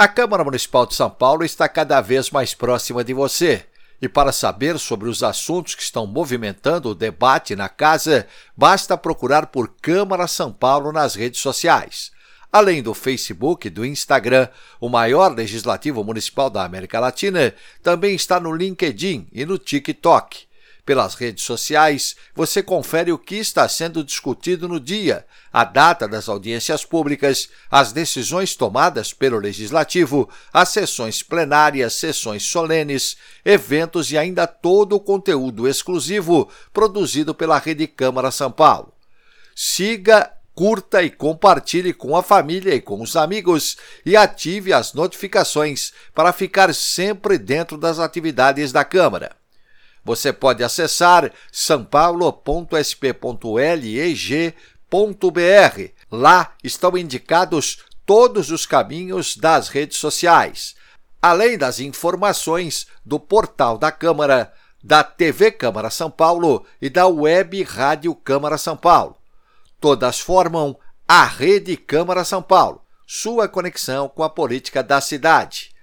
A Câmara Municipal de São Paulo está cada vez mais próxima de você. E para saber sobre os assuntos que estão movimentando o debate na casa, basta procurar por Câmara São Paulo nas redes sociais. Além do Facebook e do Instagram, o maior legislativo municipal da América Latina também está no LinkedIn e no TikTok. Pelas redes sociais, você confere o que está sendo discutido no dia, a data das audiências públicas, as decisões tomadas pelo Legislativo, as sessões plenárias, sessões solenes, eventos e ainda todo o conteúdo exclusivo produzido pela Rede Câmara São Paulo. Siga curta e compartilhe com a família e com os amigos e ative as notificações para ficar sempre dentro das atividades da Câmara. Você pode acessar sampaulo.sp.leg.br. Lá estão indicados todos os caminhos das redes sociais, além das informações do portal da Câmara, da TV Câmara São Paulo e da Web Rádio Câmara São Paulo. Todas formam a Rede Câmara São Paulo, sua conexão com a política da cidade.